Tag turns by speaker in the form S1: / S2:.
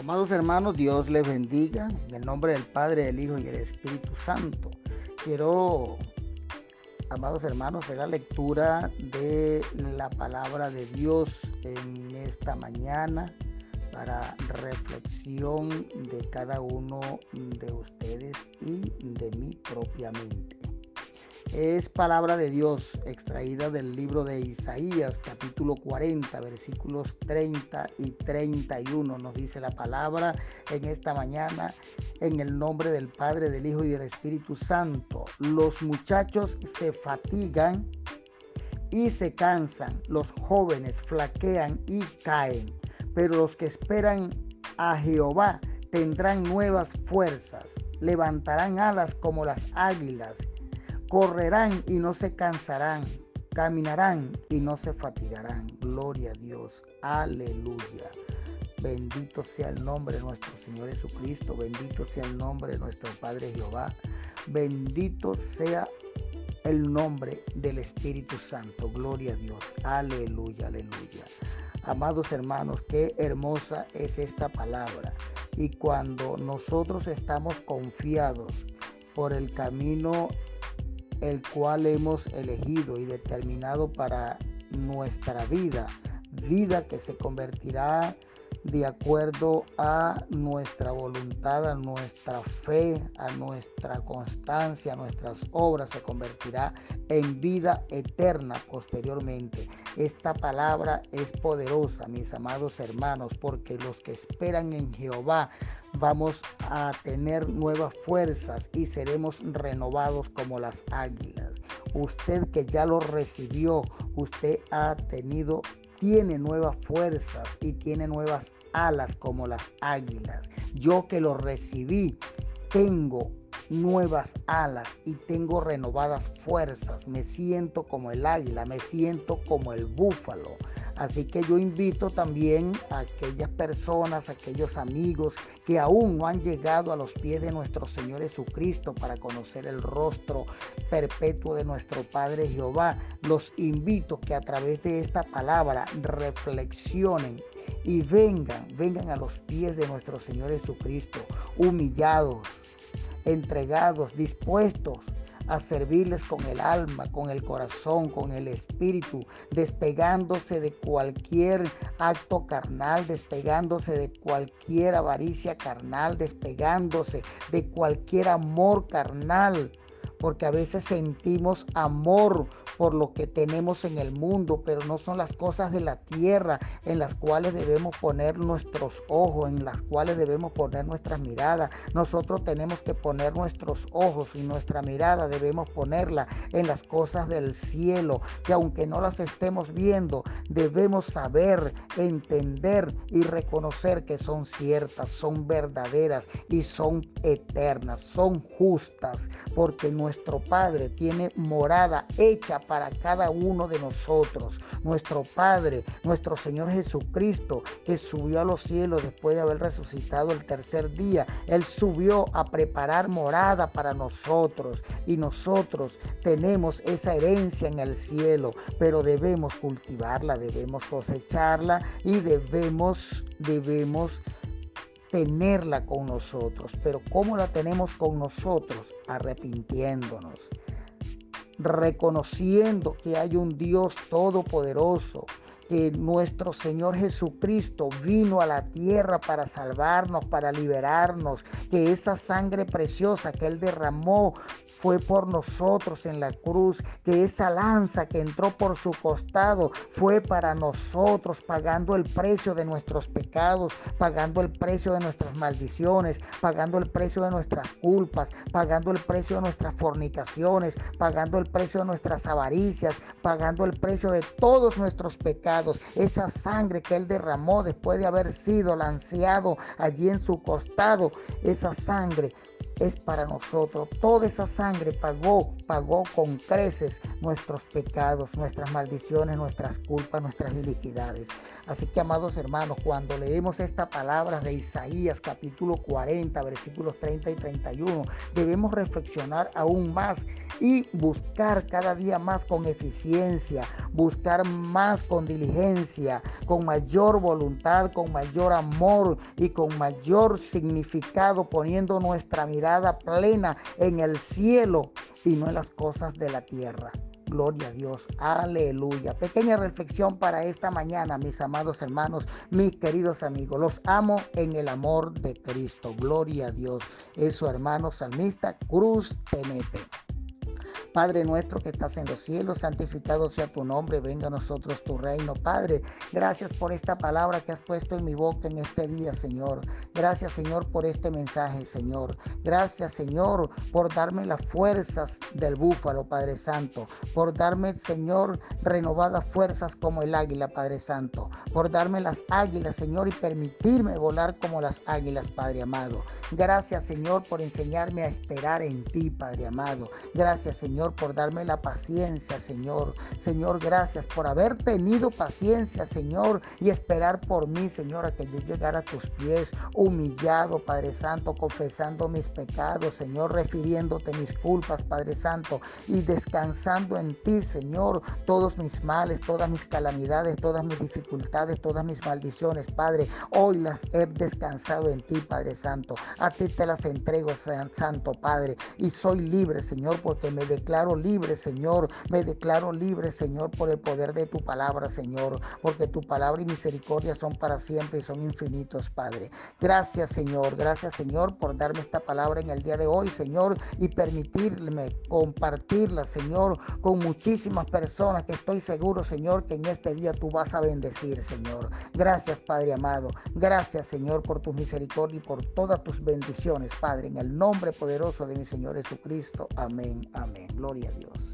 S1: Amados hermanos, Dios les bendiga en el nombre del Padre, del Hijo y del Espíritu Santo. Quiero, amados hermanos, hacer la lectura de la palabra de Dios en esta mañana para reflexión de cada uno de ustedes y de mí propiamente. Es palabra de Dios extraída del libro de Isaías capítulo 40 versículos 30 y 31. Nos dice la palabra en esta mañana en el nombre del Padre, del Hijo y del Espíritu Santo. Los muchachos se fatigan y se cansan, los jóvenes flaquean y caen, pero los que esperan a Jehová tendrán nuevas fuerzas, levantarán alas como las águilas correrán y no se cansarán, caminarán y no se fatigarán. Gloria a Dios, aleluya. Bendito sea el nombre de nuestro Señor Jesucristo, bendito sea el nombre de nuestro Padre Jehová, bendito sea el nombre del Espíritu Santo. Gloria a Dios, aleluya, aleluya. Amados hermanos, qué hermosa es esta palabra. Y cuando nosotros estamos confiados por el camino el cual hemos elegido y determinado para nuestra vida, vida que se convertirá de acuerdo a nuestra voluntad, a nuestra fe, a nuestra constancia, a nuestras obras, se convertirá en vida eterna posteriormente. Esta palabra es poderosa, mis amados hermanos, porque los que esperan en Jehová vamos a tener nuevas fuerzas y seremos renovados como las águilas. Usted que ya lo recibió, usted ha tenido, tiene nuevas fuerzas y tiene nuevas alas como las águilas. Yo que lo recibí, tengo nuevas alas y tengo renovadas fuerzas. Me siento como el águila, me siento como el búfalo. Así que yo invito también a aquellas personas, aquellos amigos que aún no han llegado a los pies de nuestro Señor Jesucristo para conocer el rostro perpetuo de nuestro Padre Jehová. Los invito que a través de esta palabra reflexionen y vengan, vengan a los pies de nuestro Señor Jesucristo, humillados, entregados, dispuestos a servirles con el alma, con el corazón, con el espíritu, despegándose de cualquier acto carnal, despegándose de cualquier avaricia carnal, despegándose de cualquier amor carnal porque a veces sentimos amor por lo que tenemos en el mundo, pero no son las cosas de la tierra en las cuales debemos poner nuestros ojos, en las cuales debemos poner nuestra mirada. Nosotros tenemos que poner nuestros ojos y nuestra mirada debemos ponerla en las cosas del cielo, que aunque no las estemos viendo, debemos saber, entender y reconocer que son ciertas, son verdaderas y son eternas, son justas, porque nuestra nuestro Padre tiene morada hecha para cada uno de nosotros. Nuestro Padre, nuestro Señor Jesucristo, que subió a los cielos después de haber resucitado el tercer día, Él subió a preparar morada para nosotros. Y nosotros tenemos esa herencia en el cielo, pero debemos cultivarla, debemos cosecharla y debemos, debemos tenerla con nosotros. Pero ¿cómo la tenemos con nosotros? Arrepintiéndonos, reconociendo que hay un Dios todopoderoso, que nuestro Señor Jesucristo vino a la tierra para salvarnos, para liberarnos, que esa sangre preciosa que Él derramó fue por nosotros en la cruz, que esa lanza que entró por su costado fue para nosotros, pagando el precio de nuestros pecados, pagando el precio de nuestras maldiciones, pagando el precio de nuestras culpas, pagando el precio de nuestras fornicaciones, pagando el precio de nuestras avaricias, pagando el precio de todos nuestros pecados. Esa sangre que Él derramó después de haber sido lanceado allí en su costado, esa sangre es para nosotros. Toda esa sangre pagó, pagó con creces nuestros pecados, nuestras maldiciones, nuestras culpas, nuestras iniquidades. Así que, amados hermanos, cuando leemos esta palabra de Isaías capítulo 40, versículos 30 y 31, debemos reflexionar aún más y buscar cada día más con eficiencia, buscar más con diligencia, con mayor voluntad, con mayor amor y con mayor significado, poniendo nuestra mirada plena en el cielo y no en las cosas de la tierra. Gloria a Dios. Aleluya. Pequeña reflexión para esta mañana, mis amados hermanos, mis queridos amigos. Los amo en el amor de Cristo. Gloria a Dios. Es su hermano salmista Cruz Tenepe. Padre nuestro que estás en los cielos, santificado sea tu nombre, venga a nosotros tu reino. Padre, gracias por esta palabra que has puesto en mi boca en este día, Señor. Gracias, Señor, por este mensaje, Señor. Gracias, Señor, por darme las fuerzas del búfalo, Padre Santo. Por darme, Señor, renovadas fuerzas como el águila, Padre Santo. Por darme las águilas, Señor, y permitirme volar como las águilas, Padre amado. Gracias, Señor, por enseñarme a esperar en ti, Padre amado. Gracias, Señor Señor, por darme la paciencia, Señor. Señor, gracias por haber tenido paciencia, Señor, y esperar por mí, Señor, a que yo llegara a tus pies, humillado, Padre Santo, confesando mis pecados, Señor, refiriéndote mis culpas, Padre Santo, y descansando en ti, Señor, todos mis males, todas mis calamidades, todas mis dificultades, todas mis maldiciones, Padre. Hoy las he descansado en ti, Padre Santo. A ti te las entrego, Santo Padre, y soy libre, Señor, porque me declaro declaro libre, Señor. Me declaro libre, Señor, por el poder de tu palabra, Señor. Porque tu palabra y misericordia son para siempre y son infinitos, Padre. Gracias, Señor. Gracias, Señor, por darme esta palabra en el día de hoy, Señor, y permitirme compartirla, Señor, con muchísimas personas que estoy seguro, Señor, que en este día tú vas a bendecir, Señor. Gracias, Padre amado. Gracias, Señor, por tu misericordia y por todas tus bendiciones, Padre, en el nombre poderoso de mi Señor Jesucristo. Amén. Amén. Gloria a Dios.